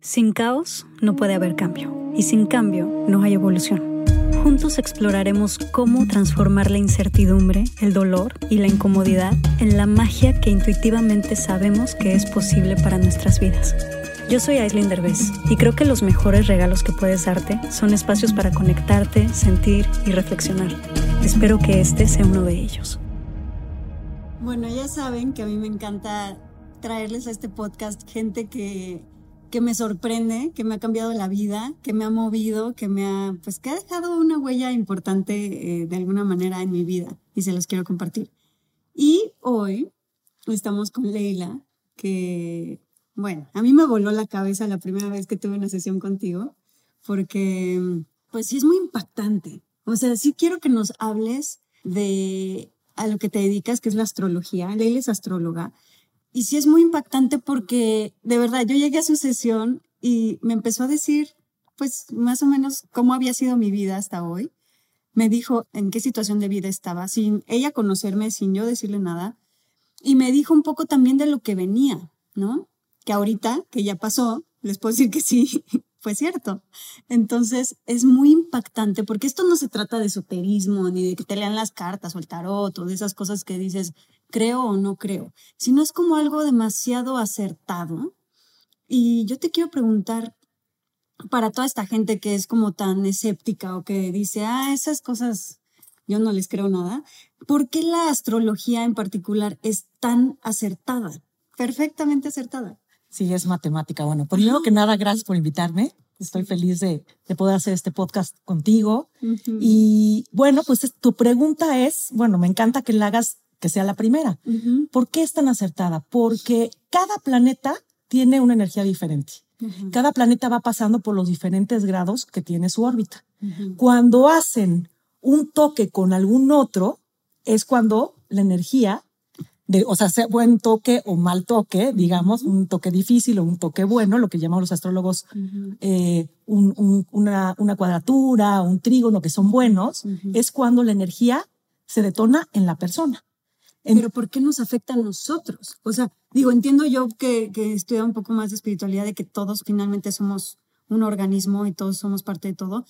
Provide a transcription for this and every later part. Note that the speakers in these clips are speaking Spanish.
Sin caos no puede haber cambio y sin cambio no hay evolución. Juntos exploraremos cómo transformar la incertidumbre, el dolor y la incomodidad en la magia que intuitivamente sabemos que es posible para nuestras vidas. Yo soy Aislinn Derbez y creo que los mejores regalos que puedes darte son espacios para conectarte, sentir y reflexionar. Espero que este sea uno de ellos. Bueno, ya saben que a mí me encanta traerles a este podcast gente que que me sorprende, que me ha cambiado la vida, que me ha movido, que me ha, pues que ha dejado una huella importante eh, de alguna manera en mi vida y se los quiero compartir. Y hoy estamos con Leila, que, bueno, a mí me voló la cabeza la primera vez que tuve una sesión contigo, porque, pues sí es muy impactante. O sea, sí quiero que nos hables de a lo que te dedicas, que es la astrología. Leila es astróloga y sí es muy impactante porque de verdad yo llegué a su sesión y me empezó a decir, pues más o menos cómo había sido mi vida hasta hoy. Me dijo en qué situación de vida estaba, sin ella conocerme, sin yo decirle nada. Y me dijo un poco también de lo que venía, ¿no? Que ahorita, que ya pasó, les puedo decir que sí, fue cierto. Entonces es muy impactante porque esto no se trata de esoterismo, ni de que te lean las cartas o el tarot o de esas cosas que dices, creo o no creo, sino es como algo demasiado acertado. Y yo te quiero preguntar, para toda esta gente que es como tan escéptica o que dice, ah, esas cosas yo no les creo nada, ¿por qué la astrología en particular es tan acertada? Perfectamente acertada. Sí, es matemática. Bueno, primero que nada, gracias por invitarme. Estoy feliz de, poder hacer este podcast contigo. Y bueno, pues tu pregunta es, bueno, me encanta que la hagas que sea la primera. ¿Por qué es tan acertada? Porque cada planeta tiene una energía diferente. Cada planeta va pasando por los diferentes grados que tiene su órbita. Cuando hacen un toque con algún otro, es cuando la energía, de, o sea, sea buen toque o mal toque, digamos, un toque difícil o un toque bueno, lo que llamamos los astrólogos eh, una, una, cuadratura, un trígono, que son buenos, es cuando la energía se detona en la persona. Pero ¿por qué nos afecta a nosotros? O sea, digo, entiendo yo que, que estudia un poco más de espiritualidad, de que todos finalmente somos un organismo y todos somos parte de todo.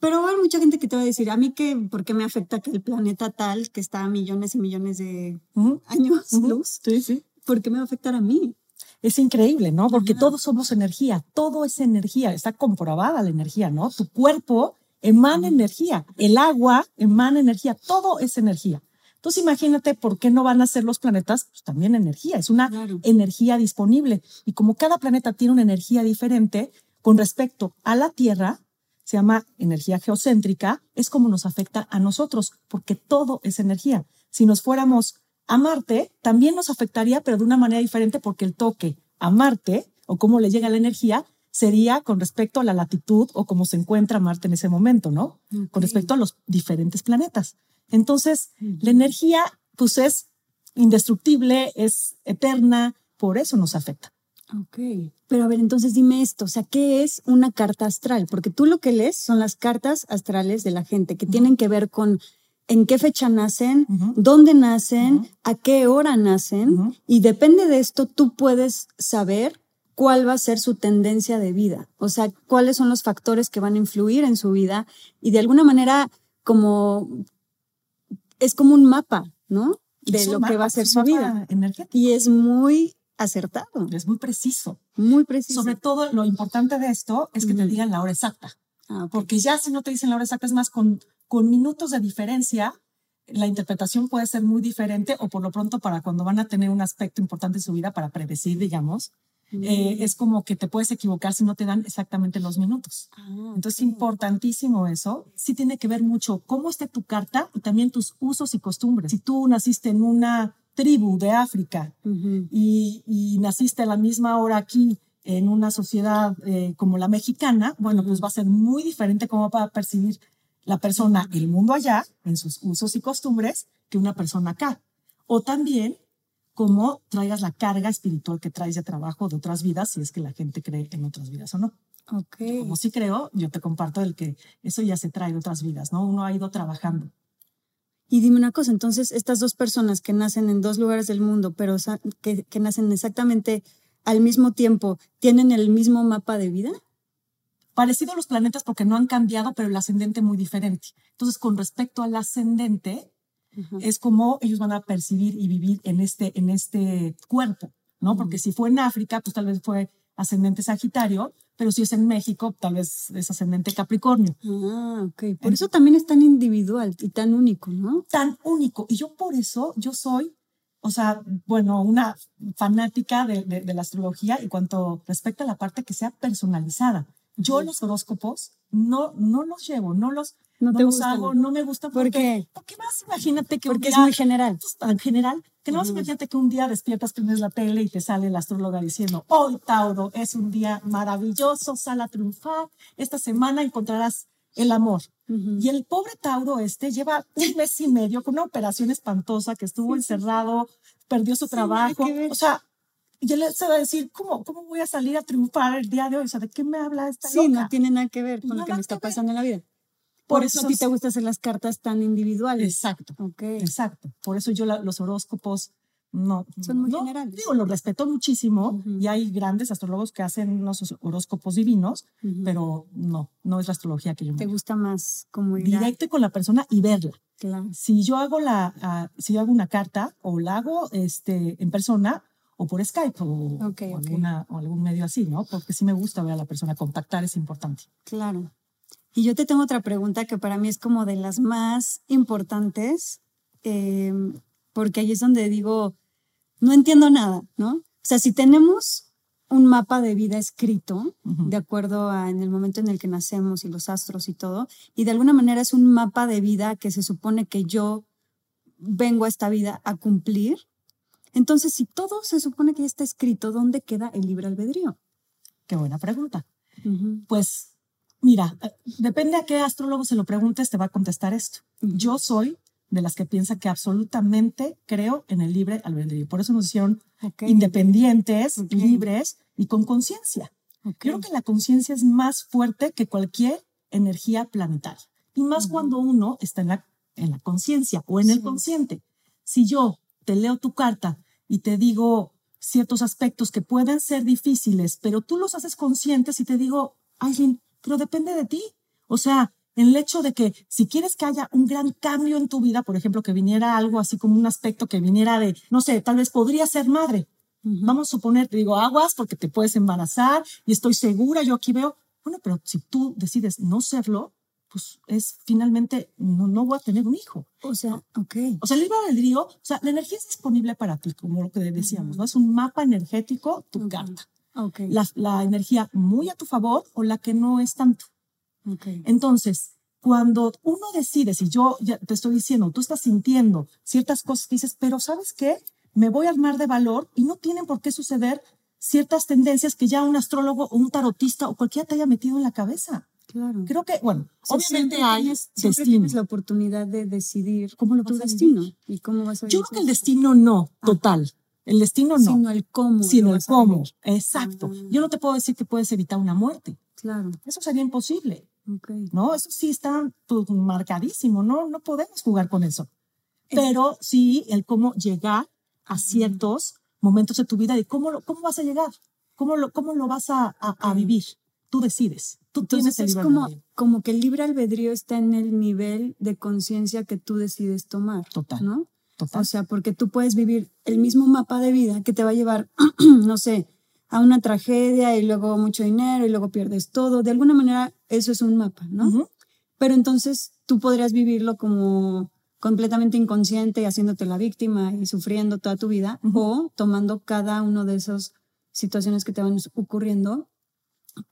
Pero hay mucha gente que te va a decir, a mí que, ¿por qué me afecta que el planeta tal, que está a millones y millones de años luz? Sí, sí. ¿Por qué me va a afectar a mí? Es increíble, ¿no? Porque todos somos energía, todo es energía, está comprobada la energía, ¿no? Tu cuerpo emana energía, el agua emana energía, todo es energía. Entonces imagínate por qué no van a ser los planetas, pues también energía, es una energía disponible. Y como cada planeta tiene una energía diferente con respecto a la Tierra, se llama energía geocéntrica, es como nos afecta a nosotros, porque todo es energía. Si nos fuéramos a Marte, también nos afectaría, pero de una manera diferente, porque el toque a Marte o cómo le llega la energía sería con respecto a la latitud o cómo se encuentra Marte en ese momento, ¿no? Con respecto a los diferentes planetas. Entonces, la energía, pues es indestructible, es eterna, por eso nos afecta. Ok, pero a ver, entonces dime esto, o sea, ¿qué es una carta astral? Porque tú lo que lees son las cartas astrales de la gente que tienen que ver con en qué fecha nacen, dónde nacen, a qué hora nacen, y depende de esto tú puedes saber cuál va a ser su tendencia de vida, o sea, cuáles son los factores que van a influir en su vida y de alguna manera como es como un mapa, ¿no? De lo que va a ser su vida. Y es muy acertado. Es muy preciso. Muy preciso. Sobre todo, lo importante de esto es que te digan la hora exacta. Ah, Porque ya si no te dicen la hora exacta, es más, con, con minutos de diferencia, la interpretación puede ser muy diferente o por lo pronto para cuando van a tener un aspecto importante en su vida para predecir, digamos, eh, es como que te puedes equivocar si no te dan exactamente los minutos. Ah, Entonces, es importantísimo eso. Sí tiene que ver mucho cómo esté tu carta y también tus usos y costumbres. Si tú naciste en una tribu de África y, naciste a la misma hora aquí en una sociedad eh, como la mexicana, bueno, pues va a ser muy diferente cómo va a percibir la persona el mundo allá en sus usos y costumbres que una persona acá. O también cómo traigas la carga espiritual que traes de trabajo de otras vidas, si es que la gente cree en otras vidas o no. Okay. Como sí creo, yo te comparto el que eso ya se trae de otras vidas, ¿no? Uno ha ido trabajando. Y dime una cosa, entonces estas dos personas que nacen en dos lugares del mundo, pero que, que nacen exactamente al mismo tiempo tienen el mismo mapa de vida? Parecido a los planetas porque no han cambiado, pero el ascendente muy diferente. Entonces, con respecto al ascendente, es como ellos van a percibir y vivir en este, en este cuerpo, ¿no? Porque si fue en África, pues tal vez fue ascendente Sagitario, pero si es en México, tal vez es ascendente Capricornio. Ah, ok. Por eso también es tan individual y tan único, ¿no? Tan único. Y yo por eso, yo soy, o sea, bueno, una fanática de, de, la astrología y cuanto respecta a la parte que sea personalizada. Yo los horóscopos no, no los llevo, no los, no, te gusta, no me gusta. ¿Por qué? Porque más imagínate que Porque es muy general. Pues, tan general, que no más imagínate que un día despiertas, prendes la tele y te sale la astróloga diciendo, hoy Tauro es un día maravilloso, sal a triunfar, esta semana encontrarás el amor. Y el pobre Tauro este lleva un mes y medio con una operación espantosa que estuvo encerrado, perdió su trabajo. O sea, y él se va a decir, ¿cómo, ¿cómo voy a salir a triunfar el día de hoy? O sea, ¿de qué me habla esta Sí, no tiene nada que ver con lo que me está pasando en la vida. Por, eso, a ti te gusta hacer las cartas tan individuales. Exacto. Exacto. Por eso yo los horóscopos no. Son muy generales. Digo, los respeto muchísimo y hay grandes astrólogos que hacen unos horóscopos divinos, pero no, no es la astrología que yo me Te gusta más como ir Directo con la persona y verla. Claro. Si yo hago la, ah, si yo hago una carta o la hago este, en persona, o por Skype o, Alguna, o, algún medio así, ¿no? Porque sí me gusta ver a la persona, contactar es importante. Claro. Y yo te tengo otra pregunta que para mí es como de las más importantes, em, porque ahí es donde digo, no entiendo nada, ¿no? O sea, si tenemos un mapa de vida escrito, de acuerdo a en el momento en el que nacemos y los astros y todo, y de alguna manera es un mapa de vida que se supone que yo vengo a esta vida a cumplir. Entonces, si todo se supone que ya está escrito, ¿dónde queda el libre albedrío? Qué buena pregunta. Pues Mira, eh, depende a qué astrólogo se lo preguntes, te va a contestar esto. Yo soy de las que piensa que absolutamente creo en el libre albedrío. Por eso nos hicieron independientes, libres y con conciencia. Creo que la conciencia es más fuerte que cualquier energía planetaria. Y más cuando uno está en la, en la conciencia o en el consciente. Si yo te leo tu carta y te digo ciertos aspectos que pueden ser difíciles, pero tú los haces conscientes y te digo, Aileen, pero depende de ti. O sea, el hecho de que si quieres que haya un gran cambio en tu vida, por ejemplo, que viniera algo así como un aspecto que viniera de, no sé, tal vez podría ser madre. Vamos a suponer, te digo, aguas porque te puedes embarazar y estoy segura, yo aquí veo, bueno, pero si tú decides no serlo, pues es finalmente, no, no voy a tener un hijo. O sea, ok. O sea, el libre albedrío, o sea, la energía es disponible para ti, como lo que decíamos, ¿no? Es un mapa energético, tu carta. La, energía muy a tu favor o la que no es tanto. Entonces, cuando uno decide, si yo ya te estoy diciendo, tú estás sintiendo ciertas cosas, dices, pero ¿sabes qué? Me voy a armar de valor y no tienen por qué suceder ciertas tendencias que ya un astrólogo o un tarotista o cualquiera te haya metido en la cabeza. Claro. Creo que, bueno, obviamente hay destino. tienes la oportunidad de decidir cómo lo tu destino y cómo vas a Yo creo que el destino no, ah. total. El destino no. Sino el cómo. Sino el cómo. Exacto. Ah. Yo no te puedo decir que puedes evitar una muerte. Claro. Eso sería imposible. No, eso sí está pues, marcadísimo. No, no podemos jugar con eso. Pero sí el cómo llegar a ciertos momentos de tu vida y cómo, cómo vas a llegar, cómo lo, cómo lo vas a, a, vivir. Tú decides. Tú tienes el libre como, como que el libre albedrío está en el nivel de conciencia que tú decides tomar. Total. ¿no? O sea, porque tú puedes vivir el mismo mapa de vida que te va a llevar, no sé, a una tragedia y luego mucho dinero y luego pierdes todo. De alguna manera, eso es un mapa, ¿no? Pero entonces tú podrías vivirlo como completamente inconsciente y haciéndote la víctima y sufriendo toda tu vida o tomando cada una de esas situaciones que te van ocurriendo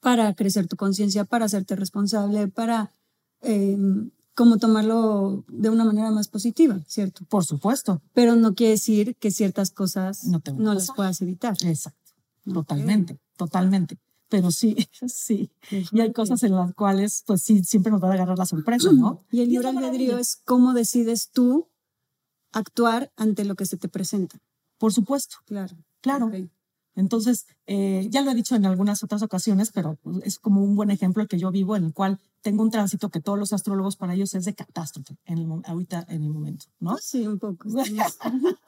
para crecer tu conciencia, para hacerte responsable, para em, como tomarlo de una manera más positiva, ¿cierto? Por supuesto. Pero no quiere decir que ciertas cosas no, no las puedas evitar. Exacto. Totalmente, totalmente. Pero sí, sí. Y hay cosas en las cuales, pues sí, siempre nos va a agarrar la sorpresa, ¿no? Y el libre albedrío es cómo decides tú actuar ante lo que se te presenta. Por supuesto. Claro. Claro. Entonces, eh, ya lo he dicho en algunas otras ocasiones, pero es como un buen ejemplo el que yo vivo, en el cual tengo un tránsito que todos los astrólogos para ellos es de catástrofe en el, ahorita en el momento, ¿no? Sí, un poco.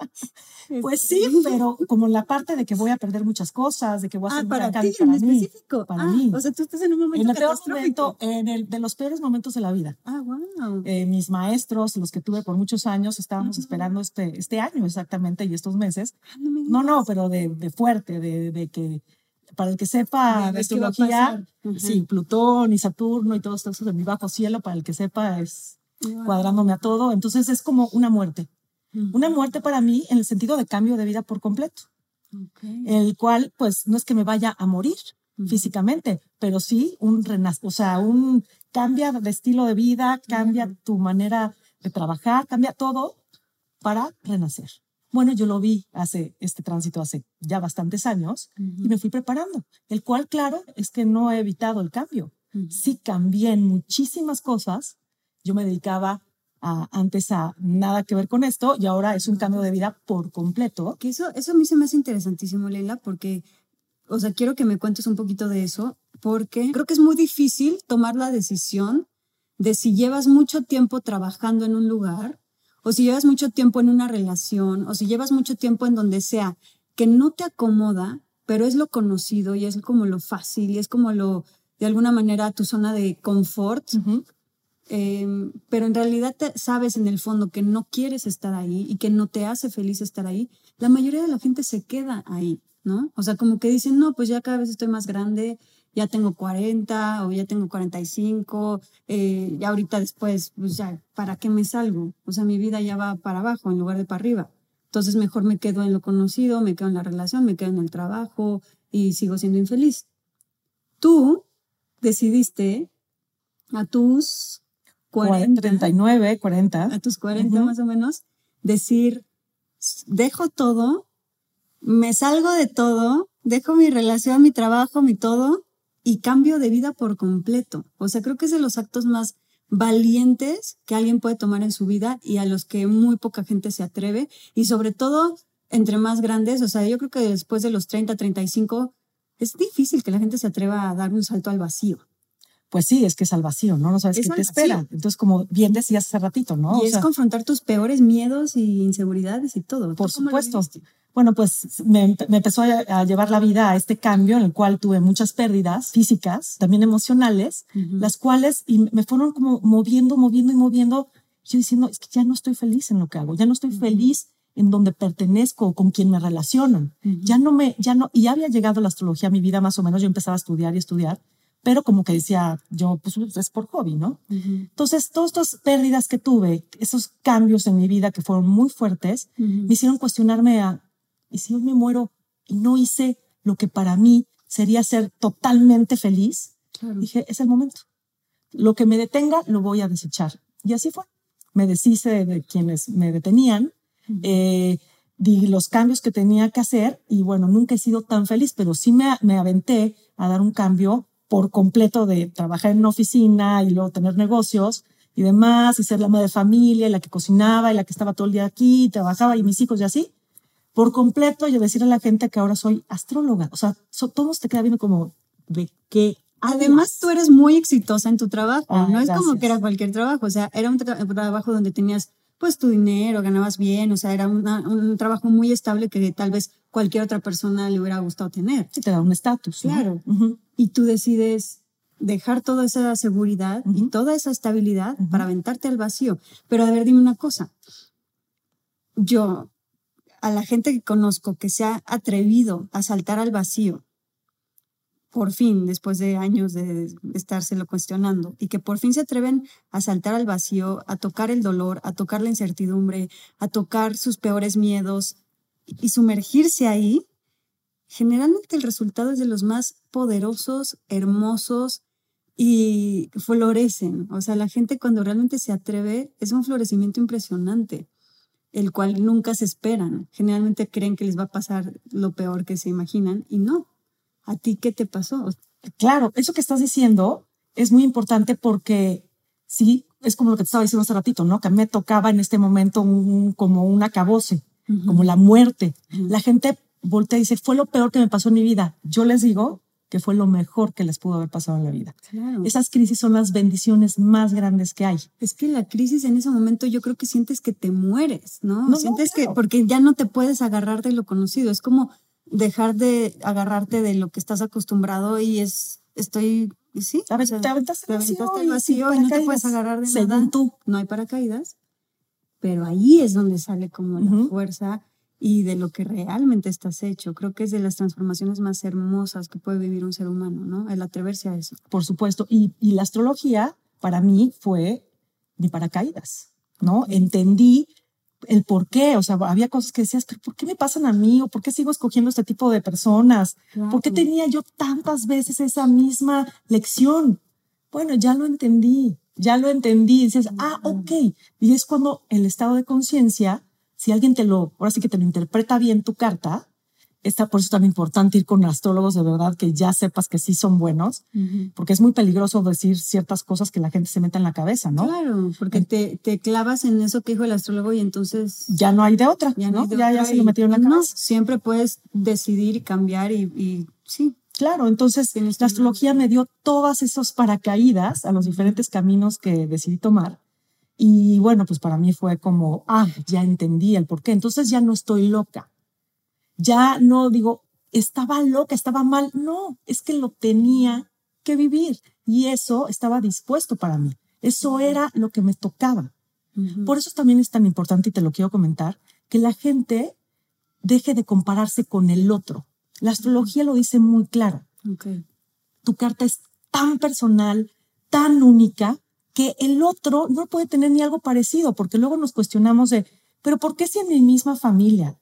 pues sí, pero como la parte de que voy a perder muchas cosas, de que voy a ah, hacer para ti, en específico. Para ah, mí. O sea, tú estás en un momento en el peor momento, en el de los peores momentos de la vida. Ah, wow. Eh, mis maestros, los que tuve por muchos años, estábamos esperando este, este año exactamente y estos meses. Ah, no, me no, no, pero de, de fuerte, de, de que para el que sepa de, astrología, sí, Plutón y Saturno y todo esto de mi bajo cielo, para el que sepa es cuadrándome a todo. Entonces es como una muerte. Una muerte para mí en el sentido de cambio de vida por completo. El cual, pues, no es que me vaya a morir físicamente, pero sí un o sea, un cambia de estilo de vida, cambia tu manera de trabajar, cambia todo para renacer. Bueno, yo lo vi hace este tránsito hace ya bastantes años y me fui preparando, el cual, claro, es que no he evitado el cambio. Sí cambié en muchísimas cosas. Yo me dedicaba a, antes a nada que ver con esto y ahora es un cambio de vida por completo. Que eso, eso a mí se me hace interesantísimo, Leila, porque, o sea, quiero que me cuentes un poquito de eso, porque creo que es muy difícil tomar la decisión de si llevas mucho tiempo trabajando en un lugar o si llevas mucho tiempo en una relación, o si llevas mucho tiempo en donde sea, que no te acomoda, pero es lo conocido y es como lo fácil y es como lo, de alguna manera, tu zona de confort. Em, pero en realidad sabes en el fondo que no quieres estar ahí y que no te hace feliz estar ahí, la mayoría de la gente se queda ahí, ¿no? O sea, como que dicen, no, pues ya cada vez estoy más grande, ya tengo 40 o ya tengo 45, eh, ya ahorita después, pues ya, ¿para qué me salgo? O sea, mi vida ya va para abajo en lugar de para arriba. Entonces mejor me quedo en lo conocido, me quedo en la relación, me quedo en el trabajo y sigo siendo infeliz. Tú decidiste a tus 40, 39, 40, a tus 40 más o menos, decir, dejo todo, me salgo de todo, dejo mi relación, mi trabajo, mi todo, y cambio de vida por completo. O sea, creo que es de los actos más valientes que alguien puede tomar en su vida y a los que muy poca gente se atreve. Y sobre todo, entre más grandes, o sea, yo creo que después de los 30, 35, es difícil que la gente se atreva a dar un salto al vacío. Pues sí, es que es al vacío, ¿no? No sabes qué te espera. Entonces, como bien decías hace ratito, ¿no? Y es confrontar tus peores miedos y inseguridades y todo. Por supuesto bueno, pues me, empezó a, llevar la vida a este cambio en el cual tuve muchas pérdidas físicas, también emocionales, las cuales y me fueron como moviendo, moviendo y moviendo. Yo diciendo, es que ya no estoy feliz en lo que hago, ya no estoy feliz en donde pertenezco o con quien me relaciono. Ya no me, ya no, y ya había llegado la astrología a mi vida más o menos, yo empezaba a estudiar y estudiar, pero como que decía yo, pues es por hobby, ¿no? Entonces, todas estas pérdidas que tuve, esos cambios en mi vida que fueron muy fuertes, me hicieron cuestionarme a, ¿y si hoy me muero y no hice lo que para mí sería ser totalmente feliz? Dije, es el momento. Lo que me detenga, lo voy a desechar. Y así fue. Me deshice de quienes me detenían, eh, di los cambios que tenía que hacer y bueno, nunca he sido tan feliz, pero sí me, me aventé a dar un cambio por completo de trabajar en una oficina y luego tener negocios y demás, y ser la madre de familia, y la que cocinaba, y la que estaba todo el día aquí, y trabajaba, y mis hijos y así, por completo y decir a la gente que ahora soy astróloga. O sea, todos te queda viendo como de qué. Además, tú eres muy exitosa en tu trabajo. no es como que era cualquier trabajo. O sea, era un, trabajo donde tenías pues tu dinero, ganabas bien. O sea, era un trabajo muy estable que tal vez cualquier otra persona le hubiera gustado tener. Sí, te da un estatus. Claro. Y tú decides dejar toda esa seguridad y toda esa estabilidad para aventarte al vacío. Pero a ver, dime una cosa. Yo, a la gente que conozco que se ha atrevido a saltar al vacío, por fin, después de años de estárselo cuestionando, y que por fin se atreven a saltar al vacío, a tocar el dolor, a tocar la incertidumbre, a tocar sus peores miedos y sumergirse ahí, generalmente el resultado es de los más poderosos, hermosos y florecen. O sea, la gente cuando realmente se atreve es un florecimiento impresionante el cual nunca se esperan. Generalmente creen que les va a pasar lo peor que se imaginan y no. ¿A ti qué te pasó? Claro, eso que estás diciendo es muy importante porque sí, es como lo que te estaba diciendo hace ratito, ¿no? Que me tocaba en este momento como un acabose, como la muerte. La gente voltea y dice, fue lo peor que me pasó en mi vida. Yo les digo que fue lo mejor que les pudo haber pasado en la vida. Esas crisis son las bendiciones más grandes que hay. Es que la crisis en ese momento yo creo que sientes que te mueres, ¿no? no sientes que, porque ya no te puedes agarrar de lo conocido. Es como dejar de agarrarte de lo que estás acostumbrado y es, estoy, sí. A te aventaste vacío, y, no te puedes agarrar de nada. tú. No hay paracaídas, pero ahí es donde sale como la fuerza y de lo que realmente estás hecho. Creo que es de las transformaciones más hermosas que puede vivir un ser humano, ¿no? El atreverse a eso. Por supuesto. Y, y la astrología para mí fue mi paracaídas, ¿no? Entendí el por qué, o sea, había cosas que decías, pero ¿por qué me pasan a mí? ¿O por qué sigo escogiendo este tipo de personas? ¿Por qué tenía yo tantas veces esa misma lección? Bueno, ya lo entendí, ya lo entendí. Y dices, ah, ok. Y es cuando el estado de conciencia si alguien te lo, ahora sí que te lo interpreta bien tu carta, está por eso es tan importante ir con astrólogos de verdad que ya sepas que sí son buenos, porque es muy peligroso decir ciertas cosas que la gente se meta en la cabeza, ¿no? Claro, porque te, te, clavas en eso que dijo el astrólogo y entonces... Ya no hay de otra, ya, ¿no? ya, ya se lo metieron en la cabeza. siempre puedes decidir y cambiar y, y sí. Claro, entonces la astrología me dio todas esos paracaídas a los diferentes caminos que decidí tomar y bueno, pues para mí fue como, ah, ya entendí el por qué. Entonces ya no estoy loca. Ya no digo, estaba loca, estaba mal. No, es que lo tenía que vivir. Y eso estaba dispuesto para mí. Eso era lo que me tocaba. Por eso también es tan importante, y te lo quiero comentar, que la gente deje de compararse con el otro. La astrología lo dice muy claro. Tu carta es tan personal, tan única, que el otro no puede tener ni algo parecido, porque luego nos cuestionamos de, pero ¿por qué si en mi misma familia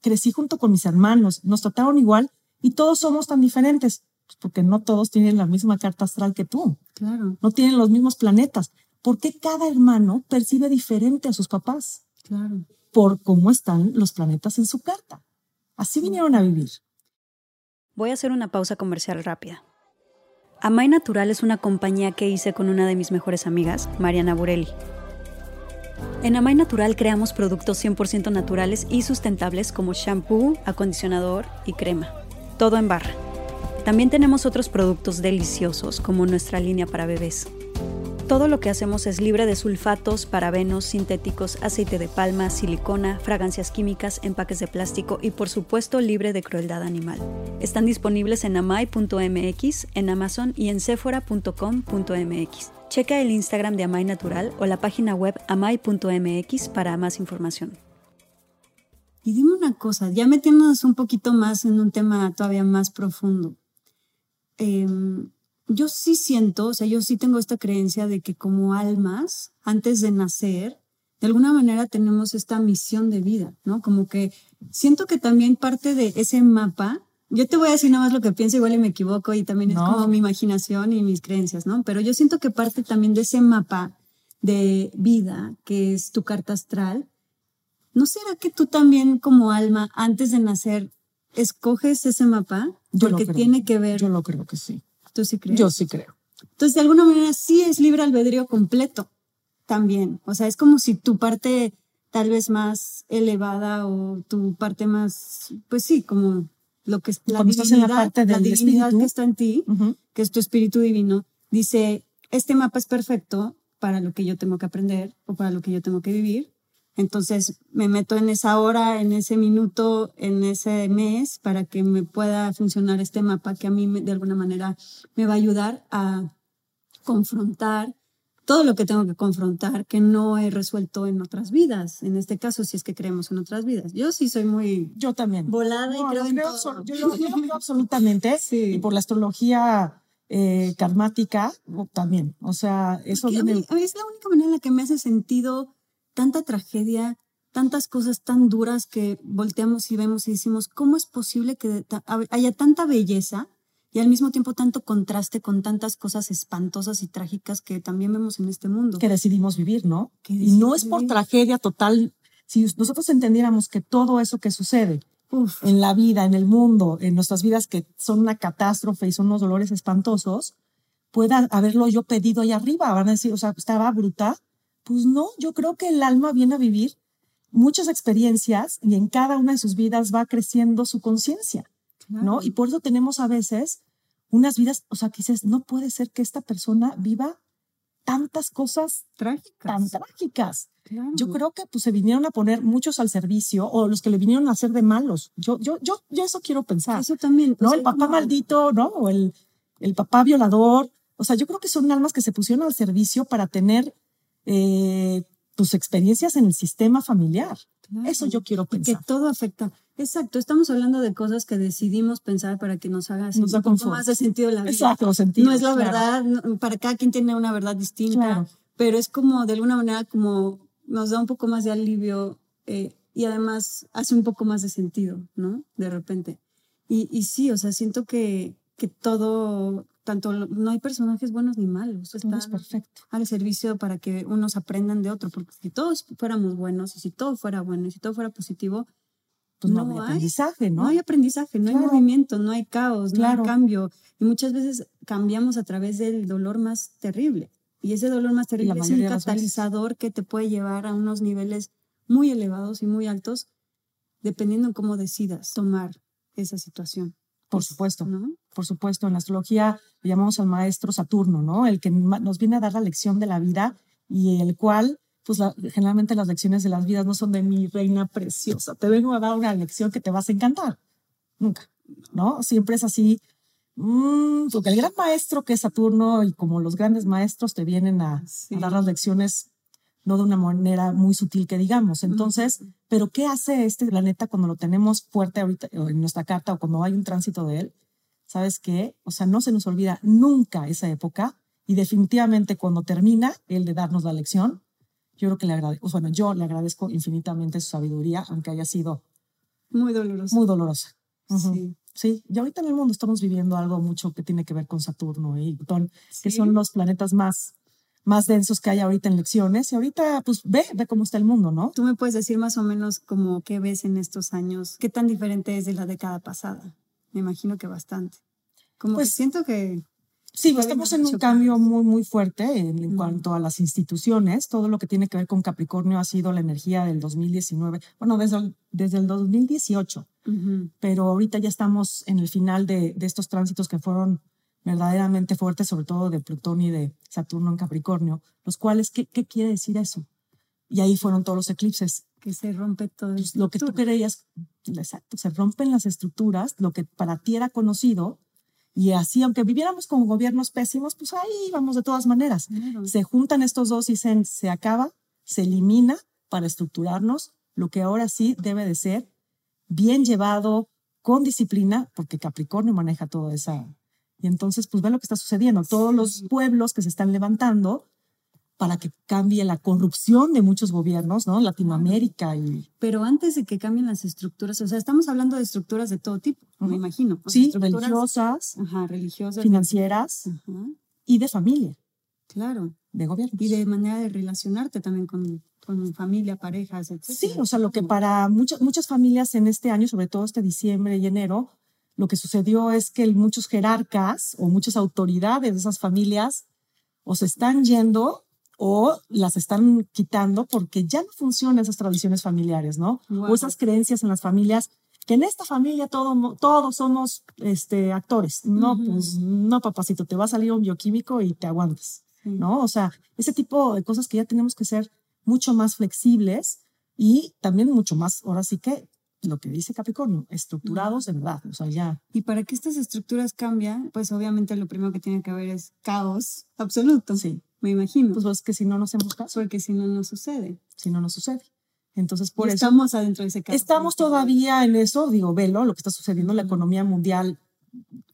crecí junto con mis hermanos, nos trataron igual y todos somos tan diferentes? Pues porque no todos tienen la misma carta astral que tú. Claro. No tienen los mismos planetas. ¿Por qué cada hermano percibe diferente a sus papás? Claro. Por cómo están los planetas en su carta. Así vinieron a vivir. Voy a hacer una pausa comercial rápida. Amay Natural es una compañía que hice con una de mis mejores amigas, Mariana Burelli. En Amay Natural creamos productos 100% naturales y sustentables como shampoo, acondicionador y crema. Todo en barra. También tenemos otros productos deliciosos como nuestra línea para bebés. Todo lo que hacemos es libre de sulfatos, parabenos, sintéticos, aceite de palma, silicona, fragancias químicas, empaques de plástico y por supuesto libre de crueldad animal. Están disponibles en amai.mx, en Amazon y en sephora.com.mx. Checa el Instagram de Amai Natural o la página web amai.mx para más información. Y dime una cosa, ya metiéndonos un poquito más en un tema todavía más profundo. Em, yo sí siento, o sea, yo sí tengo esta creencia de que como almas, antes de nacer, de alguna manera tenemos esta misión de vida, ¿no? Como que siento que también parte de ese mapa, yo te voy a decir nada más lo que pienso, igual y me equivoco, y también es como mi imaginación y mis creencias, ¿no? Pero yo siento que parte también de ese mapa de vida, que es tu carta astral, ¿no será que tú también como alma, antes de nacer, escoges ese mapa? Porque tiene que ver. Yo lo creo que sí. ¿Tú sí crees? Yo sí creo. Entonces, de alguna manera, sí es libre albedrío completo también. O sea, es como si tu parte tal vez más elevada o tu parte más, pues sí, como lo que es la divinidad, en la, parte la divinidad que está en ti, que es tu espíritu divino, dice, este mapa es perfecto para lo que yo tengo que aprender o para lo que yo tengo que vivir. Entonces me meto en esa hora, en ese minuto, en ese mes para que me pueda funcionar este mapa que a mí de alguna manera me va a ayudar a confrontar todo lo que tengo que confrontar que no he resuelto en otras vidas. En este caso, si es que creemos en otras vidas. Yo sí soy muy yo también volada y creo, en todo. Yo lo, creo absolutamente. Sí. Y por la astrología eh, karmática también. O sea, eso viene... es la única manera en la que me hace sentido tanta tragedia, tantas cosas tan duras que volteamos y vemos y decimos, ¿cómo es posible que haya tanta belleza y al mismo tiempo tanto contraste con tantas cosas espantosas y trágicas que también vemos en este mundo? Que decidimos vivir, ¿no? y no es por tragedia total. Si nosotros entendiéramos que todo eso que sucede en la vida, en el mundo, en nuestras vidas que son una catástrofe y son unos dolores espantosos, pueda haberlo yo pedido ahí arriba. Van a decir, o sea, estaba brutal pues no, yo creo que el alma viene a vivir muchas experiencias y en cada una de sus vidas va creciendo su conciencia, ¿no? Y por eso tenemos a veces unas vidas, o sea, que dices, no puede ser que esta persona viva tantas cosas trágicas. tan trágicas. Yo creo que pues se vinieron a poner muchos al servicio o los que le vinieron a hacer de malos. Yo, yo, yo, yo eso quiero pensar. Eso también. ¿No? el papá maldito, ¿no? O el, el papá violador. O sea, yo creo que son almas que se pusieron al servicio para tener eh, tus experiencias en el sistema familiar. Eso yo quiero pensar. que todo afecta. Exacto, estamos hablando de cosas que decidimos pensar para que nos haga nos un poco más de sentido la vida. Exacto, sentido. No es la verdad, para cada quien tiene una verdad distinta, pero es como de alguna manera como nos da un poco más de alivio eh, y además hace un poco más de sentido, ¿no? De repente. Y, y sí, o sea, siento que, que todo tanto no hay personajes buenos ni malos. Todo es perfecto. Al servicio para que unos aprendan de otro, porque si todos fuéramos buenos y si todo fuera bueno y si todo fuera positivo, pues no, hay aprendizaje, ¿no? No hay aprendizaje, no hay movimiento, no hay caos, no hay cambio. Y muchas veces cambiamos a través del dolor más terrible. Y ese dolor más terrible es un catalizador que te puede llevar a unos niveles muy elevados y muy altos, dependiendo en cómo decidas tomar esa situación. Por supuesto, por supuesto. En la astrología le llamamos al maestro Saturno, ¿no? El que nos viene a dar la lección de la vida y el cual, pues generalmente las lecciones de las vidas no son de mi reina preciosa. Te vengo a dar una lección que te vas a encantar. Nunca, ¿no? Siempre es así. Mm, porque el gran maestro que es Saturno y como los grandes maestros te vienen a dar las lecciones no de una manera muy sutil que digamos. Entonces, pero ¿qué hace este planeta cuando lo tenemos fuerte ahorita en nuestra carta o cuando hay un tránsito de él? ¿Sabes qué? O sea, no se nos olvida nunca esa época y definitivamente cuando termina el de darnos la lección, yo creo que le agradezco, bueno, yo le agradezco infinitamente su sabiduría, aunque haya sido muy dolorosa. Muy dolorosa. Sí. Sí, y ahorita en el mundo estamos viviendo algo mucho que tiene que ver con Saturno y Plutón, que son los planetas más más densos que hay ahorita en lecciones. Y ahorita, pues ve, ve cómo está el mundo, ¿no? Tú me puedes decir más o menos como qué ves en estos años, qué tan diferente es de la década pasada. Me imagino que bastante. Como pues, siento que... Sí, estamos en un cambio muy, muy fuerte en, cuanto a las instituciones. Todo lo que tiene que ver con Capricornio ha sido la energía del 2019, bueno, desde el, desde el 2018, pero ahorita ya estamos en el final de, de estos tránsitos que fueron verdaderamente fuertes, sobre todo de Plutón y de Saturno en Capricornio, los cuales, ¿qué, qué quiere decir eso? Y ahí fueron todos los eclipses. Que se rompe todo. Pues, lo que tú creías, exacto, se rompen las estructuras, lo que para ti era conocido, y así, aunque viviéramos con gobiernos pésimos, pues ahí vamos de todas maneras. Se juntan estos dos y se, se acaba, se elimina para estructurarnos lo que ahora sí debe de ser bien llevado, con disciplina, porque Capricornio maneja toda esa, y entonces, pues ve lo que está sucediendo. Todos los pueblos que se están levantando para que cambie la corrupción de muchos gobiernos, ¿no? Latinoamérica y... Pero antes de que cambien las estructuras, o sea, estamos hablando de estructuras de todo tipo, me imagino. sí, religiosas, religiosas, financieras y de familia. Claro. De gobierno. Y de manera de relacionarte también con, con familia, parejas, etc. Sí, o sea, lo que para muchas, muchas familias en este año, sobre todo este diciembre y enero, lo que sucedió es que muchos jerarcas o muchas autoridades de esas familias o se están yendo o las están quitando porque ya no funcionan esas tradiciones familiares, ¿no? O esas creencias en las familias que en esta familia todo, todos somos este, actores. No, pues no, papacito, te va a salir un bioquímico y te aguantas, ¿no? O sea, ese tipo de cosas que ya tenemos que ser mucho más flexibles y también mucho más, ahora sí que lo que dice Capricornio, estructurados de verdad, o sea, ya. Y para que estas estructuras cambien, pues obviamente lo primero que tiene que haber es caos absoluto. Sí. Me imagino. Pues, es que si no nos hacemos caso. Porque si no, no sucede. Si no, no sucede. Entonces, por eso. Estamos adentro de ese caos. Estamos todavía en eso, digo, velo, lo que está sucediendo, la economía mundial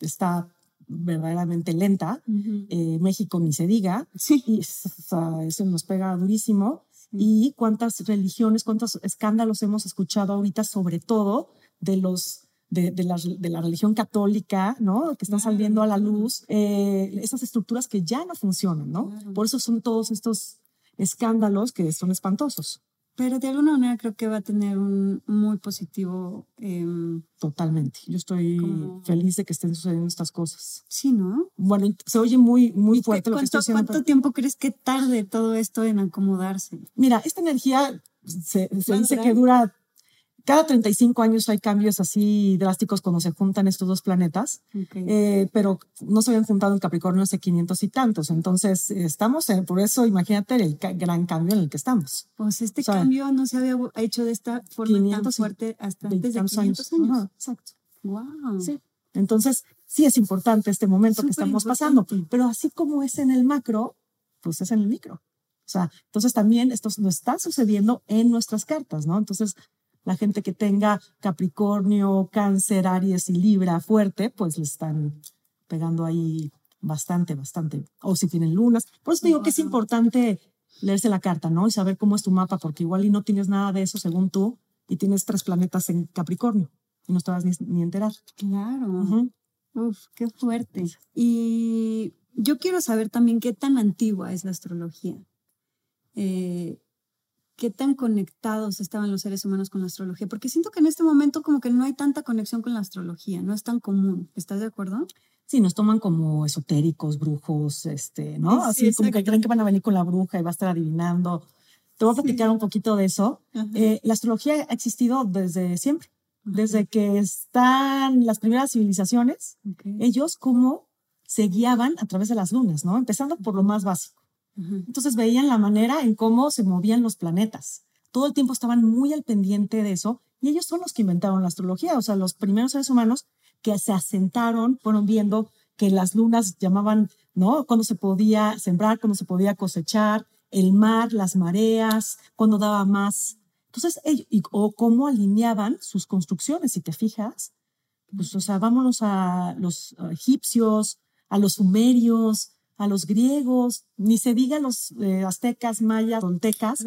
está verdaderamente lenta, eh, México ni se diga, sí. y eso nos pega durísimo y cuántas religiones, cuántos escándalos hemos escuchado ahorita, sobre todo de los de, de, la, de, la, religión católica, ¿no? Que están saliendo a la luz, eh, esas estructuras que ya no funcionan, ¿no? Por eso son todos estos escándalos que son espantosos. Pero de alguna manera creo que va a tener un muy positivo. Em, Totalmente. Yo estoy feliz de que estén sucediendo estas cosas. Sí, ¿no? Bueno, se oye muy, muy fuerte lo que estoy diciendo. ¿Cuánto tiempo crees que tarde todo esto en acomodarse? Mira, esta energía se, dice que dura cada 35 años hay cambios así drásticos cuando se juntan estos dos planetas, eh, pero no se habían juntado en Capricornio hace 500 y tantos. Entonces, estamos en, por eso imagínate el gran cambio en el que estamos. Pues este cambio no se había hecho de esta forma tan fuerte hasta antes de 500 años. años. exacto. Wow. Sí. Entonces, sí es importante este momento que estamos pasando, pero así como es en el macro, pues es en el micro. O sea, entonces también esto nos está sucediendo en nuestras cartas, ¿no? Entonces, la gente que tenga Capricornio, Cáncer, Aries y Libra fuerte, pues le están pegando ahí bastante, bastante. O si tienen lunas. Por eso digo que es importante leerse la carta, ¿no? Y saber cómo es tu mapa, porque igual y no tienes nada de eso según tú y tienes tres planetas en Capricornio y no estabas ni, ni enterar. Claro. Uf, qué fuerte. Y yo quiero saber también qué tan antigua es la astrología. Eh, qué tan conectados estaban los seres humanos con la astrología, porque siento que en este momento como que no hay tanta conexión con la astrología, no es tan común. ¿Estás de acuerdo? Sí, nos toman como esotéricos, brujos, este, ¿no? Así como que creen que van a venir con la bruja y va a estar adivinando. Te voy a platicar un poquito de eso. Eh, la astrología ha existido desde siempre, desde que están las primeras civilizaciones. Ellos como se guiaban a través de las lunas, ¿no? Empezando por lo más básico. Entonces veían la manera en cómo se movían los planetas. Todo el tiempo estaban muy al pendiente de eso y ellos son los que inventaron la astrología. O sea, los primeros seres humanos que se asentaron fueron viendo que las lunas llamaban, ¿no? Cuando se podía sembrar, cuando se podía cosechar, el mar, las mareas, cuando daba más. Entonces, ellos, o cómo alineaban sus construcciones, si te fijas. Pues, o sea, vámonos a los egipcios, a los sumerios, a los griegos, ni se diga a los eh, aztecas, mayas, toltecas,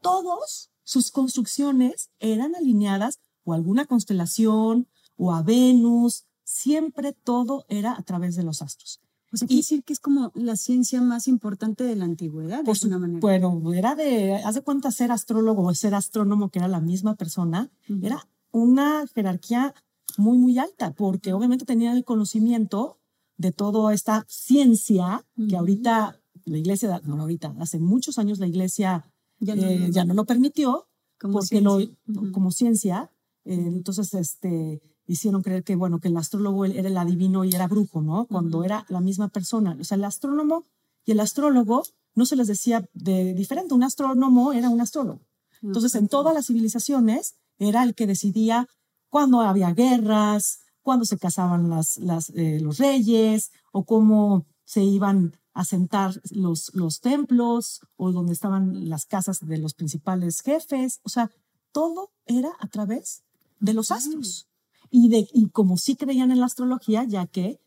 todos sus construcciones eran alineadas o a alguna constelación o a Venus, siempre todo era a través de los astros. O sea, quiere decir que es como la ciencia más importante de la antigüedad, de alguna manera. Bueno, era de, haz de cuenta ser astrólogo o ser astrónomo, que era la misma persona, era una jerarquía muy, muy alta, porque obviamente tenían el conocimiento de toda esta ciencia que ahorita la iglesia, no ahorita, hace muchos años la iglesia ya no, eh, ya no lo permitió como porque ciencia. como ciencia, eh, entonces este, hicieron creer que, bueno, que el astrólogo era el adivino y era brujo, ¿no? Cuando era la misma persona. O sea, el astrónomo y el astrólogo no se les decía de diferente. Un astrónomo era un astrólogo. Entonces, en todas las civilizaciones era el que decidía cuándo había guerras, cuándo se casaban las, las, eh, los reyes o cómo se iban a sentar los, los templos o donde estaban las casas de los principales jefes. O sea, todo era a través de los astros. Y, de, y como sí creían en la astrología, ya que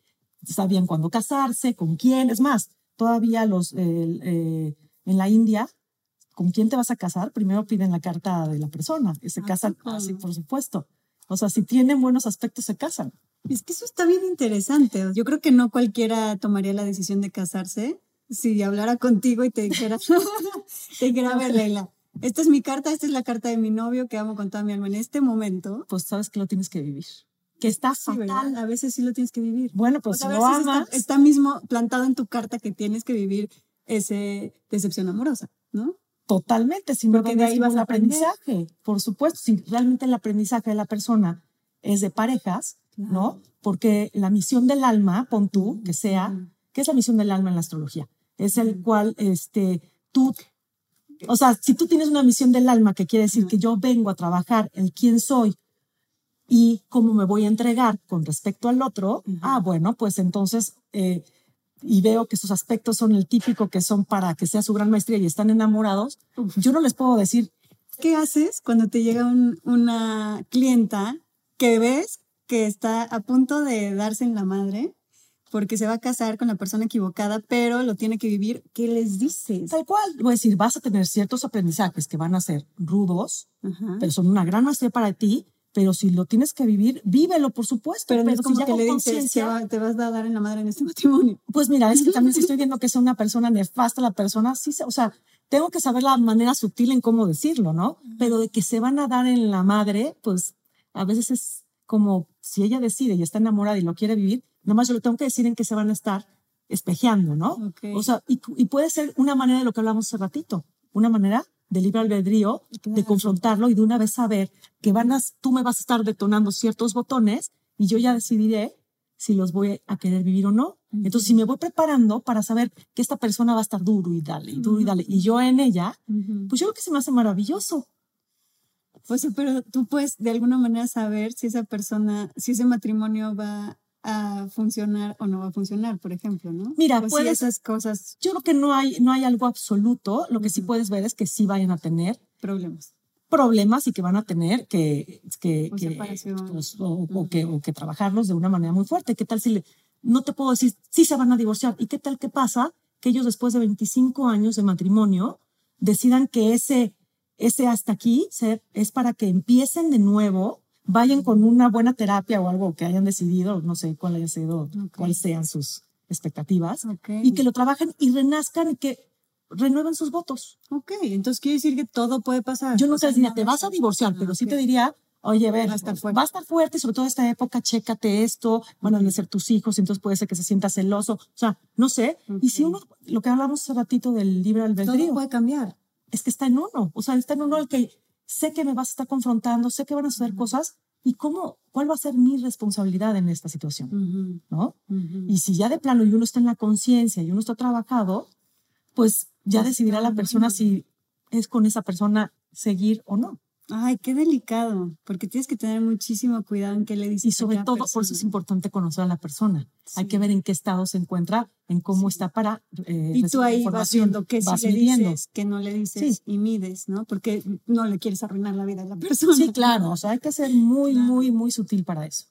sabían cuándo casarse, con quién. Es más, todavía los, eh, en la India, ¿con quién te vas a casar? Primero piden la carta de la persona, que se casan así, por supuesto. O sea, si tienen buenos aspectos, se casan. Es que eso está bien interesante. Yo creo que no cualquiera tomaría la decisión de casarse si hablara contigo y te dijera, te dijera, a ver, Leila, esta es mi carta, esta es la carta de mi novio que amo con toda mi alma en este momento. Pues sabes que lo tienes que vivir. Que está fatal. A veces sí lo tienes que vivir. Bueno, pues lo amas. Está, está, mismo plantado en tu carta que tienes que vivir ese decepción amorosa, ¿no? Totalmente, sin Porque de ahí vas a aprendizaje. Por supuesto, si realmente el aprendizaje de la persona es de parejas, ¿no? Porque la misión del alma, pon tú, que sea, ¿qué es la misión del alma en la astrología? Es el cual, este, tú, o sea, si tú tienes una misión del alma, que quiere decir que yo vengo a trabajar el quién soy y cómo me voy a entregar con respecto al otro, ah, bueno, pues entonces eh, y veo que sus aspectos son el típico que son para que sea su gran maestría y están enamorados, yo no les puedo decir. ¿Qué haces cuando te llega una clienta que ves que está a punto de darse en la madre porque se va a casar con la persona equivocada, pero lo tiene que vivir? ¿Qué les dices? Tal cual. Voy a decir, vas a tener ciertos aprendizajes que van a ser rudos, pero son una gran maestría para ti, pero si lo tienes que vivir, vívelo, por supuesto. Pero, es como que le dices, te vas a dar en la madre en este matrimonio. Pues mira, es que también si estoy viendo que es una persona nefasta, la persona, sí, o sea, tengo que saber la manera sutil en cómo decirlo, ¿no? Pero de que se van a dar en la madre, pues a veces es como si ella decide y está enamorada y lo quiere vivir, nomás yo le tengo que decir en que se van a estar espejeando, ¿no? O sea, y, y puede ser una manera de lo que hablamos hace ratito, una manera de libre albedrío, de confrontarlo y de una vez saber que van a, tú me vas a estar detonando ciertos botones y yo ya decidiré si los voy a querer vivir o no. Entonces, si me voy preparando para saber que esta persona va a estar duro y dale, y duro y dale, y yo en ella, pues yo creo que se me hace maravilloso. Pues, pero tú puedes de alguna manera saber si esa persona, si ese matrimonio va a funcionar o no va a funcionar, por ejemplo, ¿no? Mira, puedes, esas cosas. Yo creo que no hay, no hay algo absoluto. Lo que sí puedes ver es que sí vayan a tener problemas. Problemas y que van a tener que, que, o, que, pues, o, que, o que trabajarlos de una manera muy fuerte. ¿Qué tal si le, no te puedo decir si se van a divorciar? ¿Y qué tal que pasa que ellos después de 25 años de matrimonio decidan que ese, ese hasta aquí es para que empiecen de nuevo vayan con una buena terapia o algo que hayan decidido, no sé cuál haya sido, cuáles sean sus expectativas, y que lo trabajen y renazcan y que renueven sus votos. Ok, entonces quiere decir que todo puede pasar. Yo no sé, te vas a divorciar, pero sí te diría, oye, ver, va a estar fuerte. Va a estar fuerte, sobre todo esta época, chécate esto, van a ser tus hijos, entonces puede ser que se sienta celoso, o sea, no sé. Y si uno, lo que hablamos hace ratito del libre albedrío. Todo puede cambiar. Es que está en uno, o sea, está en uno el que sé que me vas a estar confrontando, sé que van a suceder cosas y cómo, cuál va a ser mi responsabilidad en esta situación, ¿no? Y si ya de plano y uno está en la conciencia y uno está trabajado, pues ya decidirá la persona si es con esa persona seguir o no. Ay, qué delicado, porque tienes que tener muchísimo cuidado en qué le dices. Y sobre todo, por eso es importante conocer a la persona. Hay que ver en qué estado se encuentra, en cómo está para. Eh, y tú ahí vas viendo qué sí le dices, qué no le dices y mides, ¿no? Porque no le quieres arruinar la vida a la persona. Sí, claro. O sea, hay que ser muy, muy, muy sutil para eso.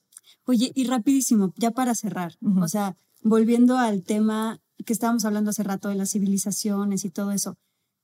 Oye, y rapidísimo, ya para cerrar, o sea, volviendo al tema que estábamos hablando hace rato de las civilizaciones y todo eso.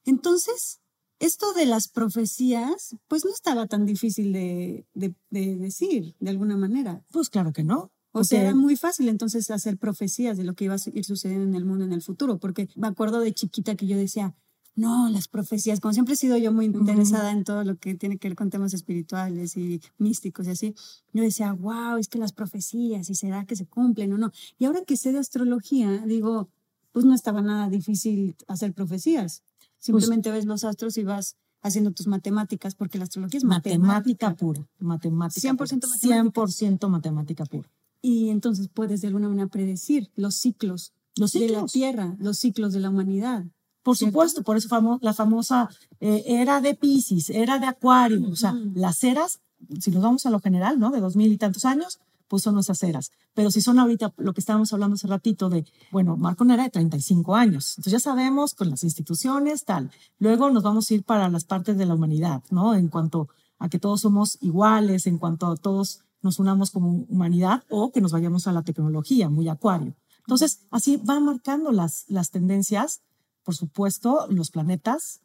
Entonces, esto de las profecías, pues no estaba tan difícil de, decir, de alguna manera. Pues claro que no. O sea, era muy fácil entonces hacer profecías de lo que iba a ir sucediendo en el mundo en el futuro, porque me acuerdo de chiquita que yo decía, no, las profecías, como siempre he sido yo muy interesada en todo lo que tiene que ver con temas espirituales y místicos y así, yo decía, wow, es que las profecías, y será que se cumplen o no. Y ahora que sé de astrología, digo, pues no estaba nada difícil hacer profecías. Pues Simplemente ves los astros y vas haciendo tus matemáticas, porque la astrología es matemática, pura. Matemática 100% matemática. 100% matemática pura. Y entonces puedes de alguna manera predecir los ciclos, los de la Tierra, los ciclos de la humanidad. Por supuesto, por eso la famosa eh, era de Pisces, era de Acuario, o sea, las eras, si nos vamos a lo general, ¿no? De dos mil y tantos años, pues son nuestras eras. Pero si son ahorita lo que estábamos hablando hace ratito de, bueno, marco era de 35 años. Entonces ya sabemos con las instituciones, tal. Luego nos vamos a ir para las partes de la humanidad, ¿no? En cuanto a que todos somos iguales, en cuanto a todos nos unamos como humanidad o que nos vayamos a la tecnología, muy acuario. Entonces, así van marcando las, las tendencias, por supuesto, los planetas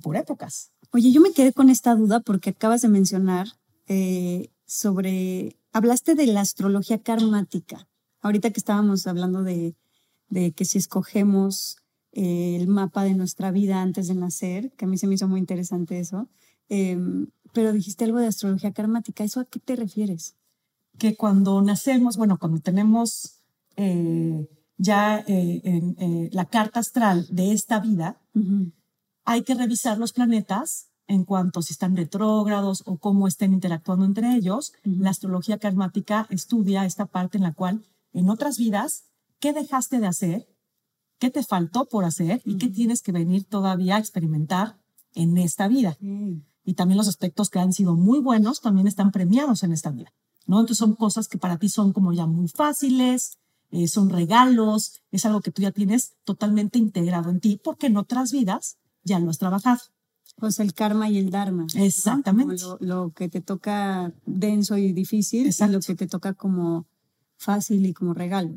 por épocas. Oye, yo me quedé con esta duda porque acabas de mencionar eh, sobre Hablaste de la astrología karmática. Ahorita que estábamos hablando de, que si escogemos eh, el mapa de nuestra vida antes de nacer, que a mí se me hizo muy interesante eso, em, pero dijiste algo de astrología karmática. ¿Eso a qué te refieres? Que cuando nacemos, bueno, cuando tenemos eh, ya eh, la carta astral de esta vida, hay que revisar los planetas en cuanto si están retrógrados o cómo estén interactuando entre ellos. La astrología karmática estudia esta parte en la cual en otras vidas, ¿qué dejaste de hacer? ¿Qué te faltó por hacer? ¿Y qué tienes que venir todavía a experimentar en esta vida? Y también los aspectos que han sido muy buenos también están premiados en esta vida. ¿no? Entonces son cosas que para ti son como ya muy fáciles, eh, son regalos, es algo que tú ya tienes totalmente integrado en ti porque en otras vidas ya lo has trabajado. Pues el karma y el dharma. Exactamente. Lo, que te toca denso y difícil es lo que te toca como fácil y como regalo.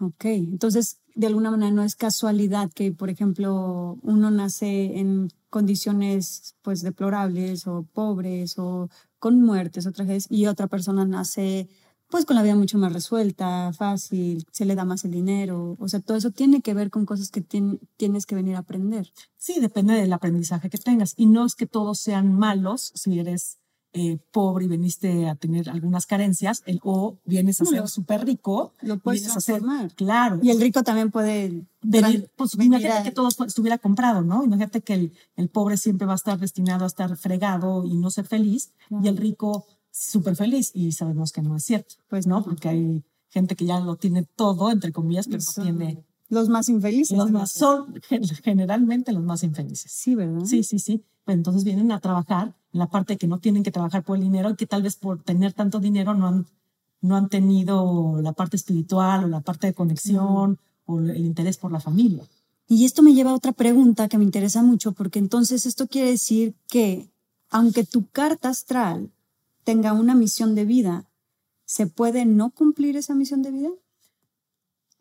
Ok, entonces de alguna manera no es casualidad que, por ejemplo, uno nace en condiciones pues deplorables o pobres o con muertes o trajes y otra persona nace pues con la vida mucho más resuelta, fácil, se le da más el dinero, o sea, todo eso tiene que ver con cosas que tienes que venir a aprender. Sí, depende del aprendizaje que tengas y no es que todos sean malos si eres eh, pobre y veniste a tener algunas carencias, el o vienes a ser súper rico, lo puedes transformar. claro. Y el rico también puede venir, pues, imagínate que todo estuviera comprado, ¿no? Imagínate que el, el, pobre siempre va a estar destinado a estar fregado y no ser feliz, y el rico súper feliz, y sabemos que no es cierto, pues, ¿no? Porque hay gente que ya lo tiene todo, entre comillas, pero no tiene los más infelices. Los más son generalmente los más infelices. Sí, ¿verdad? Sí, sí, sí. Pues entonces vienen a trabajar en la parte que no tienen que trabajar por el dinero y que tal vez por tener tanto dinero no han, no han tenido la parte espiritual o la parte de conexión o el interés por la familia. Y esto me lleva a otra pregunta que me interesa mucho, porque entonces esto quiere decir que aunque tu carta astral tenga una misión de vida, ¿se puede no cumplir esa misión de vida?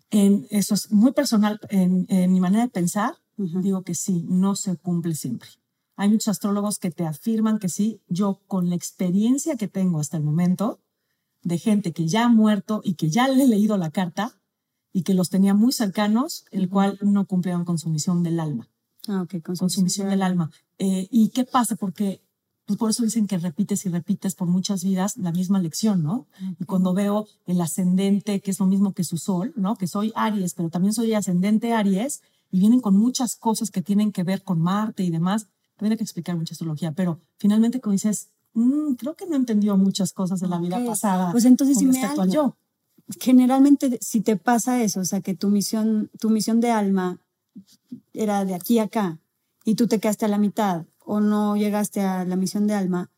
En, eso es muy personal, en, mi manera de pensar, digo que sí, no se cumple siempre. Hay muchos astrólogos que te afirman que sí. Yo, con la experiencia que tengo hasta el momento, de gente que ya ha muerto y que ya le he leído la carta y que los tenía muy cercanos, el cual no cumplieron con su misión del alma. Ah, ok, con su, misión del alma. Eh, ¿Y qué pasa? Porque pues por eso dicen que repites y repites por muchas vidas la misma lección, ¿no? Y cuando veo el ascendente, que es lo mismo que su sol, ¿no? Que soy Aries, pero también soy ascendente Aries, y vienen con muchas cosas que tienen que ver con Marte y demás. Hay que explicar mucha astrología, pero finalmente como dices, mm, creo que no entendió muchas cosas de la vida pasada. Pues entonces con respecto al yo. Generalmente, si te pasa eso, o sea, que tu misión, tu misión de alma era de aquí a acá y tú te quedaste a la mitad o no llegaste a la misión de alma,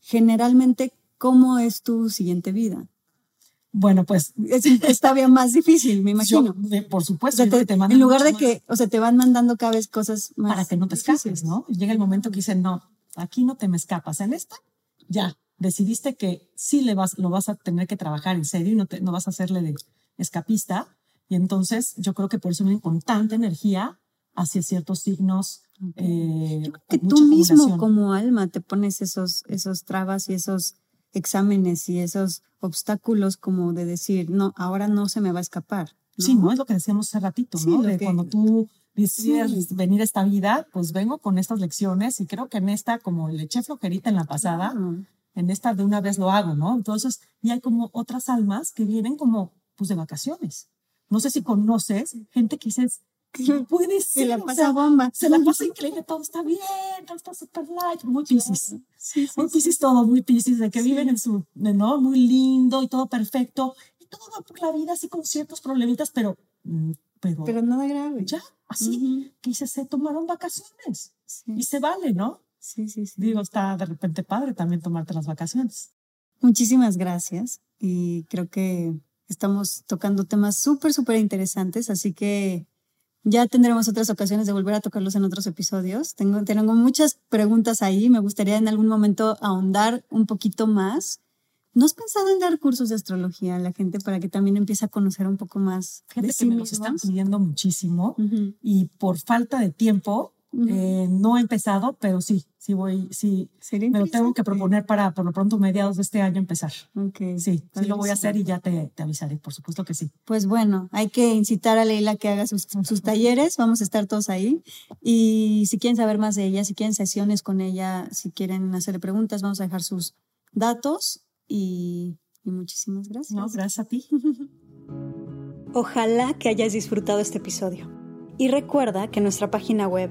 generalmente, ¿cómo es tu siguiente vida? Bueno, pues es, todavía más difícil, me imagino. por supuesto. en lugar de que, o sea, te van mandando cada vez cosas más. Para que no te escapes, ¿no? Llega el momento que dicen, no, aquí no te me escapas. En esta, ya, decidiste que sí le vas, lo vas a tener que trabajar en serio y no, te, no vas a hacerle de escapista. Y entonces yo creo que por eso vienen con tanta energía hacia ciertos signos. Eh, que tú mismo como alma te pones esos, esos trabas y esos exámenes y esos obstáculos como de decir, no, ahora no se me va a escapar. Sí, ¿no? Es lo que decíamos hace ratito, ¿no? De cuando tú decides venir a esta vida, pues vengo con estas lecciones y creo que en esta, como le eché flojerita en la pasada, en esta de una vez lo hago, ¿no? Entonces, y hay como otras almas que vienen como, pues de vacaciones. No sé si conoces gente que dices, puede ser. Se la pasa bomba. Se la pasa increíble, todo está bien, todo está súper light, muy piscis. muy piscis todo, muy piscis, de que viven en su, ¿no? Muy lindo y todo perfecto. Y todo va por la vida así con ciertos problemitas, pero... Mm, pero, pero nada grave. Ya, así, que dice, se tomaron vacaciones. Y se vale, ¿no? Sí, sí, sí. Digo, está de repente padre también tomarte las vacaciones. Muchísimas gracias. Y creo que estamos tocando temas súper, súper interesantes, así que ya tendremos otras ocasiones de volver a tocarlos en otros episodios. Tengo, tengo muchas preguntas ahí. Me gustaría en algún momento ahondar un poquito más. ¿No has pensado en dar cursos de astrología a la gente para que también empiece a conocer un poco más? Gente que me los están pidiendo muchísimo y por falta de tiempo eh, no he empezado, pero sí, sí voy, sí, me lo tengo que proponer para por lo pronto mediados de este año empezar. Okay. Sí, sí lo voy a hacer y ya te, te, avisaré, por supuesto que sí. Pues bueno, hay que incitar a Leila que haga sus, sus, talleres, vamos a estar todos ahí. Y si quieren saber más de ella, si quieren sesiones con ella, si quieren hacerle preguntas, vamos a dejar sus datos y, y muchísimas gracias. No, gracias a ti. Ojalá que hayas disfrutado este episodio. Y recuerda que nuestra página web